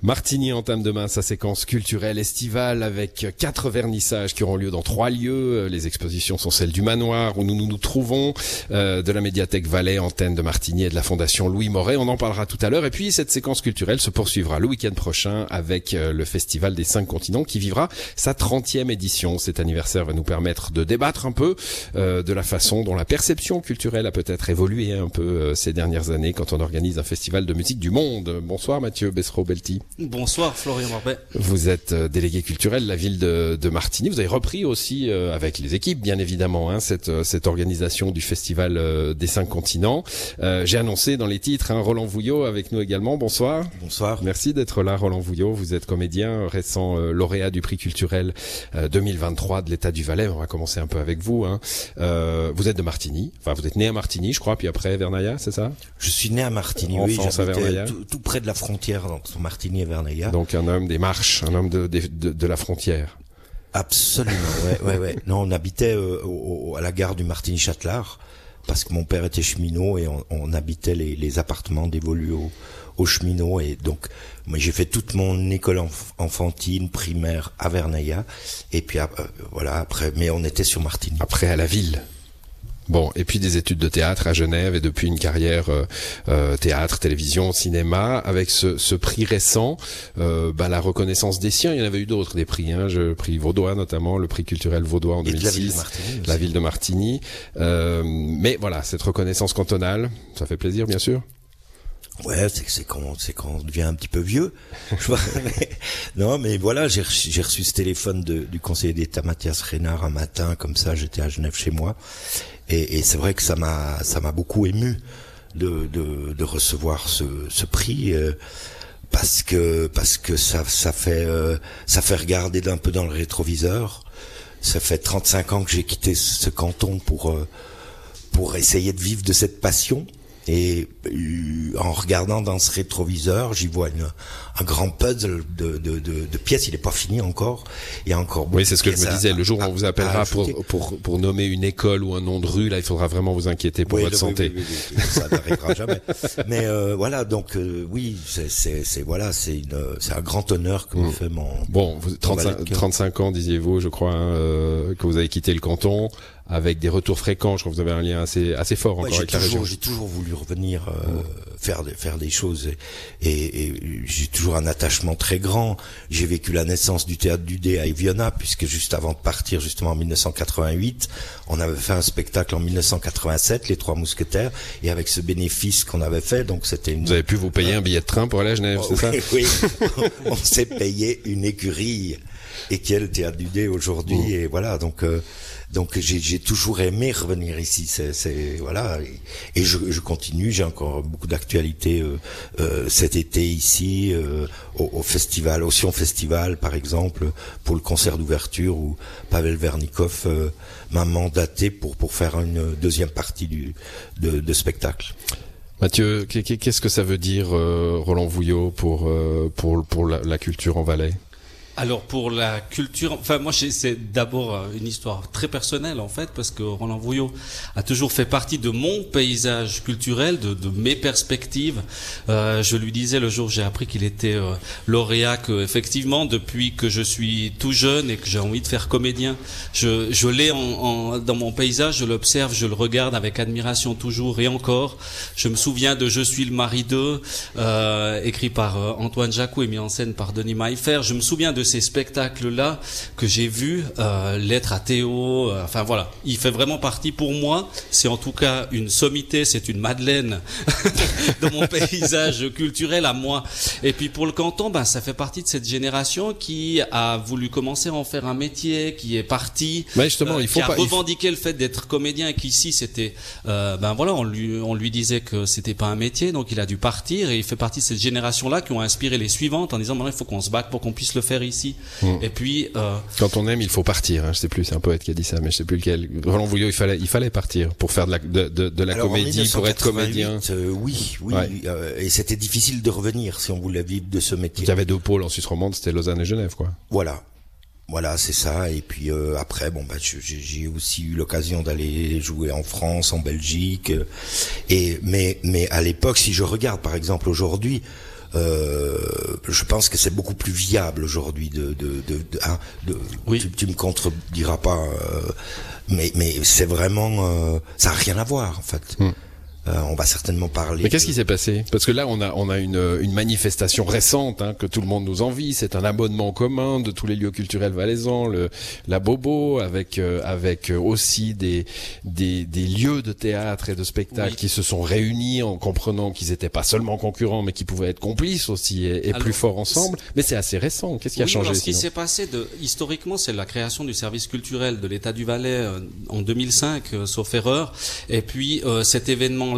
Martigny entame demain sa séquence culturelle estivale avec quatre vernissages qui auront lieu dans trois lieux. Les expositions sont celles du manoir où nous nous, trouvons, euh, de la médiathèque Valais, antenne de Martigny et de la fondation Louis Moret. On en parlera tout à l'heure. Et puis cette séquence culturelle se poursuivra le week-end prochain avec euh, le Festival des cinq continents qui vivra sa 30e édition. Cet anniversaire va nous permettre de débattre un peu euh, de la façon dont la perception culturelle a peut-être évolué un peu ces dernières années quand on organise un festival de musique du monde. Bonsoir Mathieu Bessereau-Belty. Bonsoir Florian Marbet. Vous êtes euh, délégué culturel de la ville de, de Martigny. Vous avez repris aussi euh, avec les équipes, bien évidemment, hein, cette, euh, cette organisation du festival euh, des cinq continents. Euh, J'ai annoncé dans les titres hein, Roland Vouillot avec nous également. Bonsoir. Bonsoir. Merci d'être là, Roland Vouillot. Vous êtes comédien, récent euh, lauréat du prix culturel euh, 2023 de l'État du Valais. On va commencer un peu avec vous. Hein. Euh, vous êtes de Martigny. Enfin, vous êtes né à Martigny, je crois, puis après Vernaya, c'est ça? Je suis né à Martigny, oui, Enfance à Vernaya. tout, tout près de la frontière entre Martigny Donc un homme des marches, un homme de, de, de- de la frontière. Absolument, ouais, ouais, ouais. Non, on habitait euh, au- au- à la gare du Martigny-Châtelard parce que mon père était cheminot et on, on habitait les, les appartements dévolus aux, aux cheminots et donc moi j'ai fait toute mon école enf- enfantine, primaire à Vernaya et puis euh, voilà après, mais on était sur Martigny. après à la ville. Bon, et puis des études de théâtre à Genève et depuis une carrière euh, euh, théâtre, télévision, cinéma, avec ce, ce prix récent, euh, bah, la reconnaissance des siens. Il y en avait eu d'autres, des prix, hein, le prix Vaudois notamment, le prix culturel Vaudois en Et de la ville de 2006, Martigny la ville de Martigny. Euh, mais voilà, cette reconnaissance cantonale, ça fait plaisir bien sûr. Ouais, c'est c'est quand c'est quand on devient un petit peu vieux. Non, mais voilà, j'ai reçu, j'ai reçu ce téléphone de- du conseiller d'État Mathias Reynard un matin, comme ça, j'étais à Genève chez moi, et, et c'est vrai que ça m'a ça m'a beaucoup ému de, de, de recevoir ce, ce prix. euh, parce que parce que ça ça fait euh, ça fait regarder d'un peu dans le rétroviseur. Ça fait 35 ans que j'ai quitté ce canton pour euh, pour essayer de vivre de cette passion. Et en regardant dans ce rétroviseur, j'y vois une, un grand puzzle de, de, de, de pièces. Il n'est pas fini encore. Il y a encore beaucoup Oui, c'est ce que je me à- disais. Le jour où on vous appellera pour, pour, pour nommer une école ou un nom de rue, là, il faudra vraiment vous inquiéter pour Oui, votre oui, santé. oui, ça n'arrivera jamais. Mais euh, voilà, donc euh, oui, c'est voilà, c'est un grand honneur que me fait mon Bon, vous, 35, valet de 35 ans, disiez-vous, je crois, hein, euh, que vous avez quitté le canton, avec des retours fréquents. Je crois que vous avez un lien assez, assez fort Ouais, encore avec la région. j'ai toujours voulu revenir euh, faire des, faire des choses et, et, et j'ai toujours un attachement très grand. J'ai vécu la naissance du théâtre du Dé à Eviona puisque juste avant de partir justement en 1988, on avait fait un spectacle en 1987, Les Trois Mousquetaires, et avec ce bénéfice qu'on avait fait, donc c'était une Vous avez pu vous payer un billet de train pour aller à Genève, c'est ça? oui, oui. on s'est payé une écurie et qui est le théâtre du Dé aujourd'hui et voilà donc euh, donc j'ai toujours aimé revenir ici c'est c'est voilà et, et je, je continue j'ai encore beaucoup d'actualités euh, euh, cet été ici euh, au, au festival au Sion Festival par exemple pour le concert d'ouverture où Pavel Vernikov euh, m'a mandaté pour pour faire une deuxième partie du de, de spectacle. Mathieu, qu'est- qu'est- qu'est-ce que ça veut dire, Roland Vouillot, pour, pour, pour la, la culture en Valais? Alors pour la culture, enfin moi c'est d'abord euh, une histoire très personnelle en fait parce que Roland Vouillot a toujours fait partie de mon paysage culturel, de, de mes perspectives. Euh, je lui disais le jour j'ai appris qu'il était euh, lauréat que effectivement depuis que je suis tout jeune et que j'ai envie de faire comédien, je, je l'ai en, en- dans mon paysage, je l'observe, je le regarde avec admiration toujours et encore. Je me souviens de Je suis le mari d'eux, euh, écrit par euh, Antoine Jacou et mis en scène par Denis Maillefer. Je me souviens de ces spectacles-là que j'ai vus, euh, Lettre à Théo, euh, enfin voilà. Il fait vraiment partie pour moi, c'est en tout cas une sommité, c'est une Madeleine de mon paysage culturel à moi. Et puis pour le canton, ben, ça fait partie de cette génération qui a voulu commencer à en faire un métier, qui est parti, Mais justement, il faut qui a pas- il faut- revendiqué le fait d'être comédien et qu'ici c'était, euh, ben voilà, on lui, on lui disait que c'était pas un métier, donc il a dû partir et il fait partie de cette génération-là qui ont inspiré les suivantes en disant maintenant il faut qu'on se batte pour qu'on puisse le faire ici. Mm. Et puis euh, Quand on aime, il faut partir. Hein. Je sais plus, c'est un poète qui a dit ça, mais je sais plus lequel. Roland Vouillot, il fallait, il fallait partir pour faire de la, de, de, de la Alors, en comédie, pour être 1988, comédien. euh, oui, oui, Ouais. euh, et c'était difficile de revenir si on voulait vivre de ce métier. Il y avait deux pôles en Suisse romande, c'était Lausanne et Genève, quoi. Voilà. Voilà, c'est ça. Et puis euh, après, bon, bah, j'ai aussi eu l'occasion d'aller jouer en France, en Belgique. et mais mais à l'époque, si je regarde par exemple aujourd'hui, euh, je pense que c'est beaucoup plus viable aujourd'hui de de de, de, hein, de- Oui. tu, tu me contrediras pas, euh, mais mais c'est vraiment euh, ça a rien à voir en fait. Euh, on va certainement parler. Mais qu'est-ce de- qui s'est passé? Parce que là, on a on a une une manifestation récente hein, que tout le monde nous envie. C'est un abonnement commun de tous les lieux culturels valaisans, le la Bobo, avec euh, avec euh, aussi des des des lieux de théâtre et de spectacle Oui. qui se sont réunis en comprenant qu'ils étaient pas seulement concurrents, mais qui pouvaient être complices aussi et, et Alors, plus forts ensemble. Mais c'est assez récent. Qu'est-ce qui a changé alors, Ce qui s'est passé, de, historiquement, c'est la création du service culturel de l'État du Valais euh, en 2005, euh, sauf erreur. Et puis euh, cet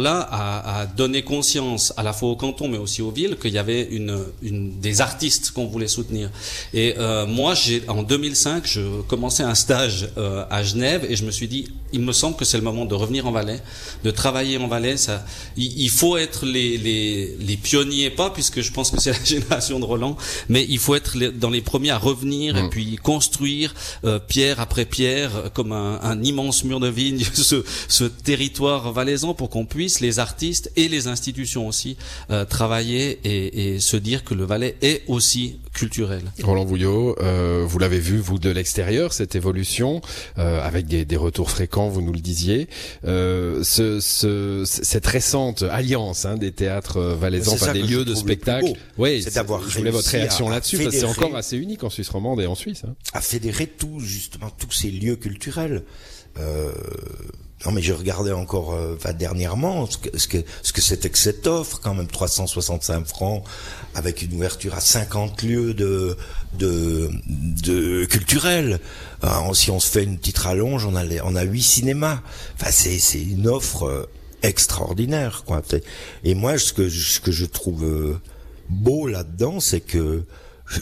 événement-là a, a donné conscience à la fois au canton, mais aussi aux villes, qu'il y avait une, une des artistes qu'on voulait soutenir. Et euh, moi, j'ai en 2005, je commençais un stage euh, à Genève et je me suis dit, il me semble que c'est le moment de revenir en Valais, de travailler en Valais. Ça, il, il faut être les, les, les pionniers, pas puisque je pense que c'est la génération de Roland, mais il faut être les- dans les premiers à revenir et puis construire euh, pierre après pierre, comme un, un immense mur de vigne, ce, ce territoire valaisan pour qu'on puisse, les artistes et les institutions aussi, euh, travailler et, et se dire que le Valais est aussi culturel. Roland Vouillot, euh, vous l'avez vu vous de l'extérieur cette évolution euh, avec des, des retours fréquents, vous nous le disiez. Euh, ce, ce, cette récente alliance hein, des théâtres euh, valaisans, enfin des lieux de spectacle. Oui, C'est d'avoir je voulais votre réaction là-dessus parce que c'est encore assez unique en Suisse romande et en Suisse. Hein. à fédérer tout justement tous ces lieux culturels. Euh, non mais je regardais encore euh, enfin, dernièrement ce que ce que ce que c'était que cette offre quand même 365 francs avec une ouverture à 50 lieux de de de culturels. Euh, si on se fait une petite rallonge, on a les- on a huit cinémas. Enfin c'est c'est une offre euh, extraordinaire quoi. Et moi ce que ce que je trouve euh, beau là-dedans, c'est que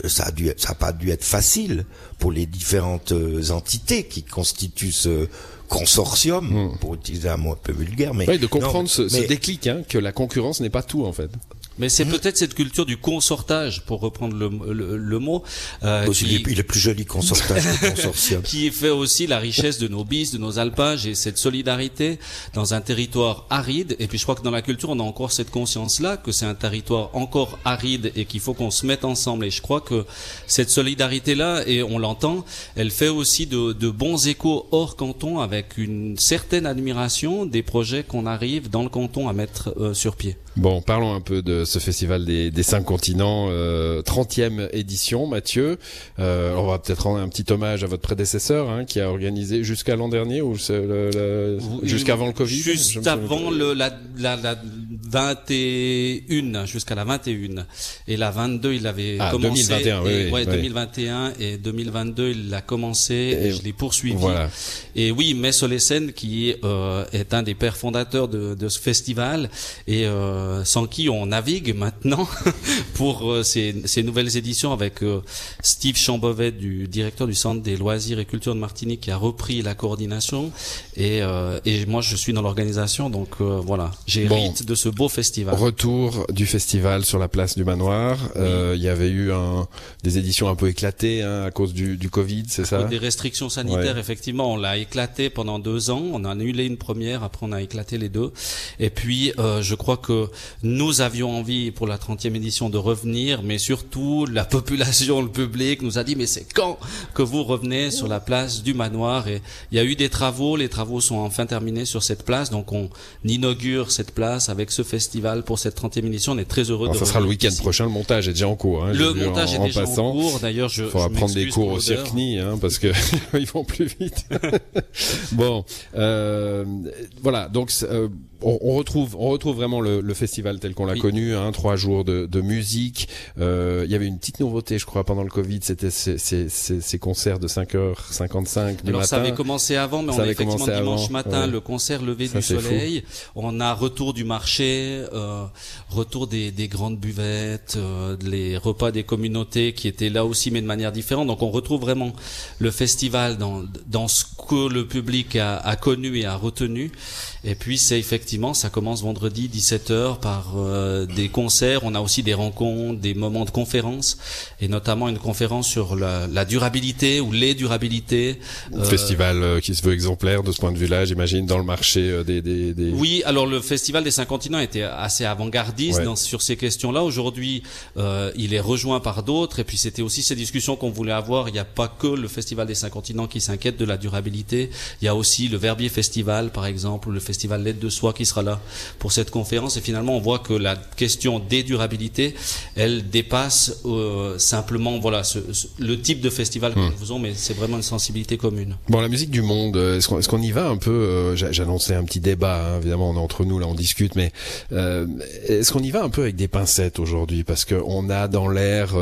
ça a dû, ça a pas dû être facile pour les différentes euh, entités qui constituent ce consortium, pour utiliser un mot un peu vulgaire, mais Hmm. De comprendre ce, ce mais- déclic hein, que la concurrence n'est pas tout en fait. Mais c'est peut-être cette culture du consortage, pour reprendre le, le, le mot, euh, Aussi, qui- il, est, il est plus joli consortage que consortium. qui fait aussi la richesse de nos bis, de nos alpages et cette solidarité dans un territoire aride. Et puis je crois que dans la culture, on a encore cette conscience-là que c'est un territoire encore aride et qu'il faut qu'on se mette ensemble. Et je crois que cette solidarité-là, et on l'entend, elle fait aussi de, de bons échos hors canton avec une certaine admiration des projets qu'on arrive dans le canton à mettre euh, sur pied. Bon, parlons un peu de ce festival des, des cinq continents, euh, 30e édition, Mathieu. Euh, on va peut-être rendre un petit hommage à votre prédécesseur hein, qui a organisé jusqu'à l'an dernier ou c'est le- le- jusqu'avant le Covid. Juste avant le, la, la, la 21, jusqu'à la 21. Et la 22, il avait Ah, commencé. 2021, oui, et, oui, ouais, oui. 2021 et 2022, il l'a commencé et, Et je l'ai poursuivi. Voilà. Et oui, Messolesen qui euh, est un des pères fondateurs de, de ce festival et euh, sans qui on navigue maintenant pour euh, ces, ces nouvelles éditions avec euh, Steve Chambovet, du directeur du Centre des loisirs et culture de Martinique, qui a repris la coordination et, euh, et moi je suis dans l'organisation, donc euh, voilà, j'hérite de ce beau festival. Retour du festival sur la place du Manoir. Euh, Il y avait eu un, des éditions un peu éclatées hein, à cause du, du Covid, c'est ça? Des restrictions sanitaires, Ouais. effectivement, on l'a éclaté pendant deux ans. On a annulé une première, après on a éclaté les deux. Et puis, euh, je crois que nous avions envie pour la 30e édition de revenir, mais surtout la population, le public nous a dit mais c'est quand que vous revenez sur la place du manoir? Et il y a eu des travaux, les travaux sont enfin terminés sur cette place, donc on inaugure cette place avec ce festival pour cette 30e édition. On est très heureux Alors, de ça sera le week-end prochain. Le montage est déjà en cours. Hein, Le montage en, est déjà en passant. en cours. D'ailleurs, je. Faudra je prendre des cours au. CIRCNI, hein, parce que ils vont plus vite. bon, euh, voilà. Donc, euh, on, on retrouve, on retrouve vraiment le, le festival tel qu'on l'a Oui. connu. Hein, trois jours de, de musique. Euh, Il y avait une petite nouveauté, je crois, pendant le Covid. C'était ces, ces, ces, ces concerts de 5h55 du Alors matin. ça avait commencé avant, mais Ça on a avait effectivement dimanche avant, matin ouais. le concert Ça, du fou. soleil. On a retour du marché, euh, retour des, des grandes buvettes, euh, les repas des communautés qui étaient là aussi, mais de manière différente. Donc on retrouve vraiment le festival dans dans ce que le public a, a connu et a retenu. Et puis c'est effectivement, ça commence vendredi 17h par euh, des concerts. On a aussi des rencontres, des moments de conférences, et notamment une conférence sur la, la durabilité ou les durabilités. Euh, festival euh, qui se veut exemplaire de ce point de vue-là, j'imagine, dans le marché des, des, des, Oui, alors le festival des cinq continents était assez avant-gardiste sur ces questions-là. Aujourd'hui, il est rejoint par d'autres, et puis c'était aussi ces discussions qu'on voulait avoir. Il n'y a pas que le festival des cinq continents qui s'inquiète de la durabilité. Il y a aussi le Verbier Festival, par exemple, ou le festival L'aide de soi qui sera là pour cette conférence. Et finalement, on voit que la question des durabilités, elle dépasse euh, simplement voilà le type de festival que hmm. nous faisons, mais c'est vraiment une sensibilité commune. Bon, la musique du monde, euh, est-ce qu'on y va un peu euh, J'annonçais un petit débat, hein, évidemment, on est entre nous là, on discute, mais est-ce qu'on y va un peu avec des pincettes aujourd'hui? Parce qu'on a dans l'air,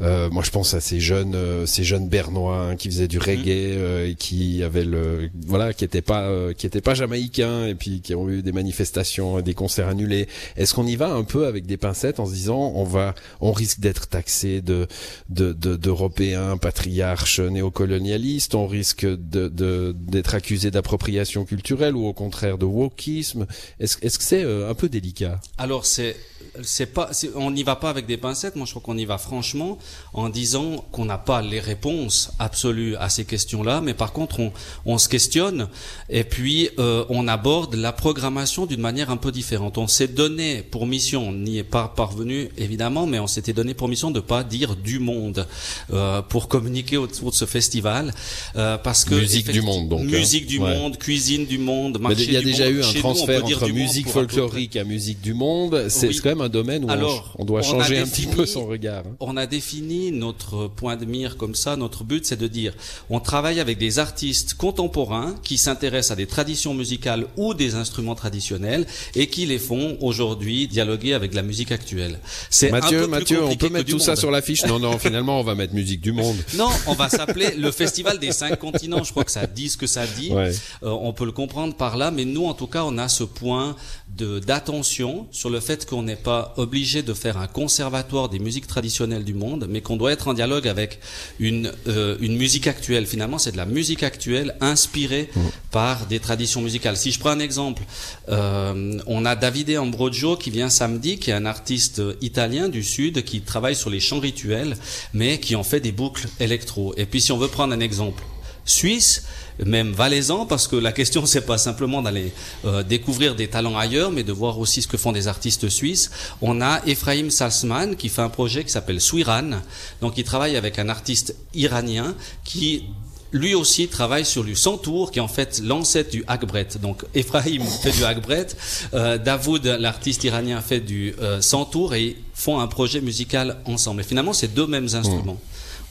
moi je pense à ces jeunes, ces jeunes bernois hein, qui faisaient du hmm. reggae et qui avaient le, voilà, qui étaient pas, qui étaient pas jamaïcains et puis qui ont eu des manifestations, des concerts annulés. Est-ce qu'on y va un peu avec des pincettes en se disant on va, on risque d'être taxé de d'européens patriarches néocolonialistes, on risque de d'être accusé d'appropriation culturelle ou au contraire de wokisme? Est-ce est-ce que c'est euh, un peu délicat? Alors c'est c'est pas, on n'y va pas avec des pincettes. Moi, je crois qu'on y va franchement en disant qu'on n'a pas les réponses absolues à ces questions-là, mais par contre, on, on se questionne et puis euh, on aborde la programmation d'une manière un peu différente. On s'est donné pour mission, on n'y est pas parvenu évidemment, mais on s'était donné pour mission de pas dire du monde euh, pour communiquer autour de ce festival, euh, parce que musique du monde, donc hein. musique du monde, cuisine du monde, marché Il y a déjà eu un transfert entre musique folklorique et musique du monde. C'est quand même un domaine où Alors, on, doit changer un petit peu son regard. Hein. On a défini notre point de mire comme ça. Notre but, c'est de dire, on travaille avec des artistes contemporains qui s'intéressent à des traditions musicales ou des instruments traditionnels et qui les font aujourd'hui dialoguer avec la musique actuelle. C'est Mathieu, Mathieu, on peut mettre tout ça sur l'affiche? Non, non, finalement, on va mettre musique du monde. Non, on va s'appeler le Festival des cinq continents. Je crois que ça dit ce que ça dit. Euh, on peut le comprendre par là, mais nous, en tout cas, on a ce point de d'attention sur le fait qu'on n'est pas obligé de faire un conservatoire des musiques traditionnelles du monde, mais qu'on doit être en dialogue avec une euh, une musique actuelle. Finalement, c'est de la musique actuelle inspirée mmh. par des traditions musicales. Si je prends un exemple, euh, on a Davide Ambrogio qui vient samedi, qui est un artiste italien du sud qui travaille sur les chants rituels, mais qui en fait des boucles électro. Et puis, si on veut prendre un exemple suisse, même valaisan, parce que la question c'est pas simplement d'aller euh, découvrir des talents ailleurs, mais de voir aussi ce que font des artistes suisses. On a Ephraim Salzman qui fait un projet qui s'appelle Swiran, donc il travaille avec un artiste iranien qui lui aussi travaille sur du Santour, qui est en fait l'ancêtre du Akbret. Donc Ephraim fait du Akbret, euh, Davoud, l'artiste iranien, fait du euh, Santour et font un projet musical ensemble. Et finalement, c'est deux mêmes instruments.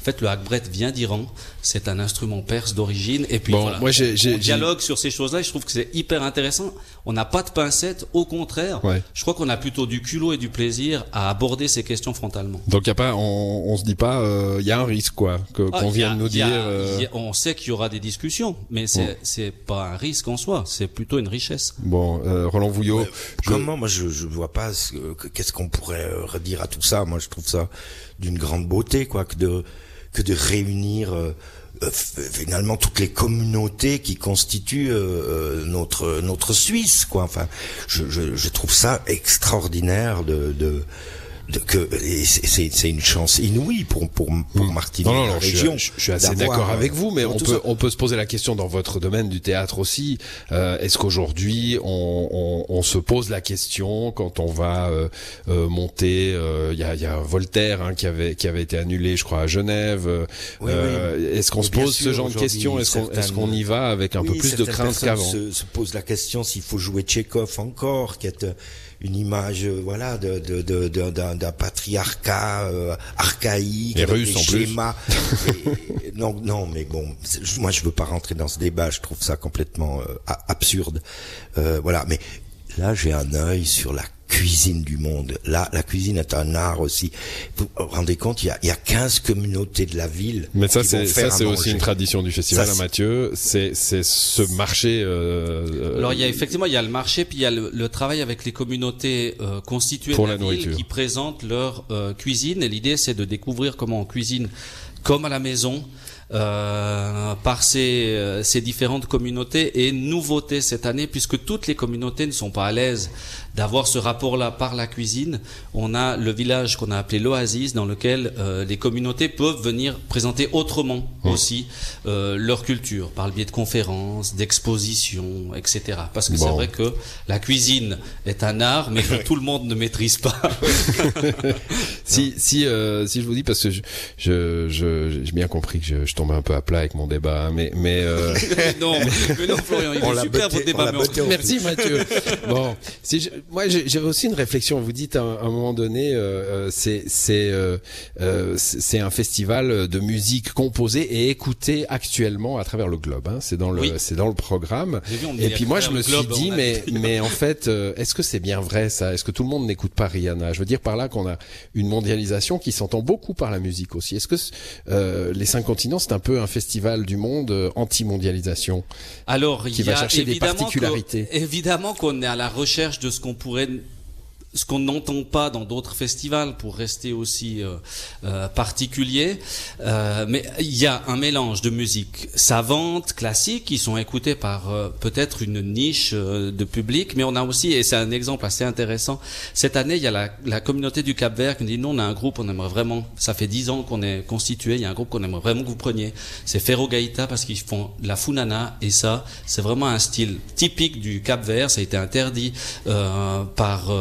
En fait, le hackbrett vient d'Iran. C'est un instrument perse d'origine. Et puis, voilà, moi, j'ai, on dialogue sur ces choses-là. Et je trouve que c'est hyper intéressant. On n'a pas de pincettes. Au contraire, je crois qu'on a plutôt du culot et du plaisir à aborder ces questions frontalement. Donc, y a pas, on, on se dit pas, il euh, y a un risque, quoi, que, ah, qu'on vienne nous dire. Euh, on sait qu'il y aura des discussions, mais c'est, c'est pas un risque en soi. C'est plutôt une richesse. Bon, euh, Roland Vouillot. Comment, moi, je, je vois pas qu'est-ce qu'on pourrait redire à tout ça. Moi, je trouve ça d'une grande beauté, quoi, que de que de réunir euh, euh, finalement toutes les communautés qui constituent euh, notre notre Suisse quoi. Enfin je, je, je trouve ça extraordinaire de, de que c'est une chance inouïe pour pour pour hmm. Martinique non, non, région. Je, je, suis assez d'accord avec vous, mais on peut on peut se poser la question dans votre domaine du théâtre aussi. Euh, Est-ce qu'aujourd'hui on, on, on, se pose la question quand on va euh, euh, monter euh, Il y, a, y, a, Voltaire hein, qui avait qui avait été annulé, je crois, à Genève. Euh, Est-ce qu'on se pose ce genre de questions? Est-ce qu'on est qu'on y va avec un peu plus de crainte qu'avant? se, se pose la question s'il faut jouer Tchekhov encore, qui est une image euh, voilà de d'un de, patriarcat euh, archaïque et russe en plus. non non mais bon moi je veux pas rentrer dans ce débat je trouve ça complètement euh, absurde. Voilà mais là j'ai un œil sur la cuisine du monde. Là, la cuisine est un art aussi. Vous vous rendez compte, il y a, il y a 15 communautés de la ville. Mais ça, c'est ça, aussi une tradition du festival à Mathieu. C'est ce marché. Euh, Alors il y a effectivement il y a le marché, puis il y a le, travail avec les communautés euh, constituées pour de la, nourriture qui présentent leur euh, cuisine. Et l'idée, c'est de découvrir comment on cuisine comme à la maison euh, par ces, ces différentes communautés et nouveauté cette année puisque toutes les communautés ne sont pas à l'aise d'avoir ce rapport-là par la cuisine. On a le village qu'on a appelé l'Oasis, dans lequel euh, les communautés peuvent venir présenter autrement mmh. aussi euh, leur culture, par le biais de conférences, d'expositions, etc. Parce que c'est vrai que la cuisine est un art, mais que tout le monde ne maîtrise pas. si si euh, si je vous dis parce que je je j'ai bien compris que je, je, un peu à plat avec mon débat, hein, mais mais non, mais, non Florian, il est super votre débat. Merci Mathieu. bon, si je, moi, j'ai aussi une réflexion. Vous dites à, un moment donné, euh, euh c'est c'est euh, euh c'est un festival de musique composée et écoutée actuellement à travers le globe. Hein. C'est dans le c'est dans le programme. et puis moi, je me suis dit, mais mais en fait, est-ce que c'est bien vrai ça? Est-ce que tout le monde n'écoute pas Rihanna? Je veux dire par là qu'on a une mondialisation qui s'entend beaucoup par la musique aussi. Est-ce que les cinq continents c'est un peu un festival du monde anti-mondialisation Alors, qui va chercher des particularités. évidemment qu'on est à la recherche de ce qu'on pourrait ce qu'on n'entend pas dans d'autres festivals pour rester aussi euh, euh, particulier. Euh, mais il y a un mélange de musique savante, classique, qui sont écoutées par euh, peut-être une niche euh, de public, mais on a aussi, et c'est un exemple assez intéressant, cette année, il y a la, la communauté du Cap Vert qui nous dit, non, on a un groupe, on aimerait vraiment, ça fait dix ans qu'on est constitué, il y a un groupe qu'on aimerait vraiment que vous preniez, c'est Ferro Gaïta parce qu'ils font la funana, et ça, c'est vraiment un style typique du Cap Vert, ça a été interdit par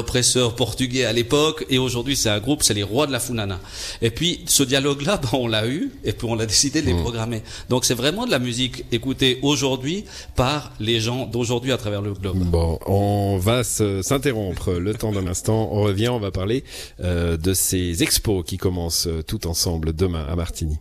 l'oppresseur portugais à l'époque, et aujourd'hui c'est un groupe, c'est les rois de la funana. Et puis ce dialogue-là, ben, on l'a eu, et puis on a décidé de les mmh. programmer. Donc c'est vraiment de la musique écoutée aujourd'hui par les gens d'aujourd'hui à travers le globe. Bon, on va s'interrompre le temps d'un instant. On revient, on va parler euh, de ces expos qui commencent euh, tout ensemble demain à Martigny.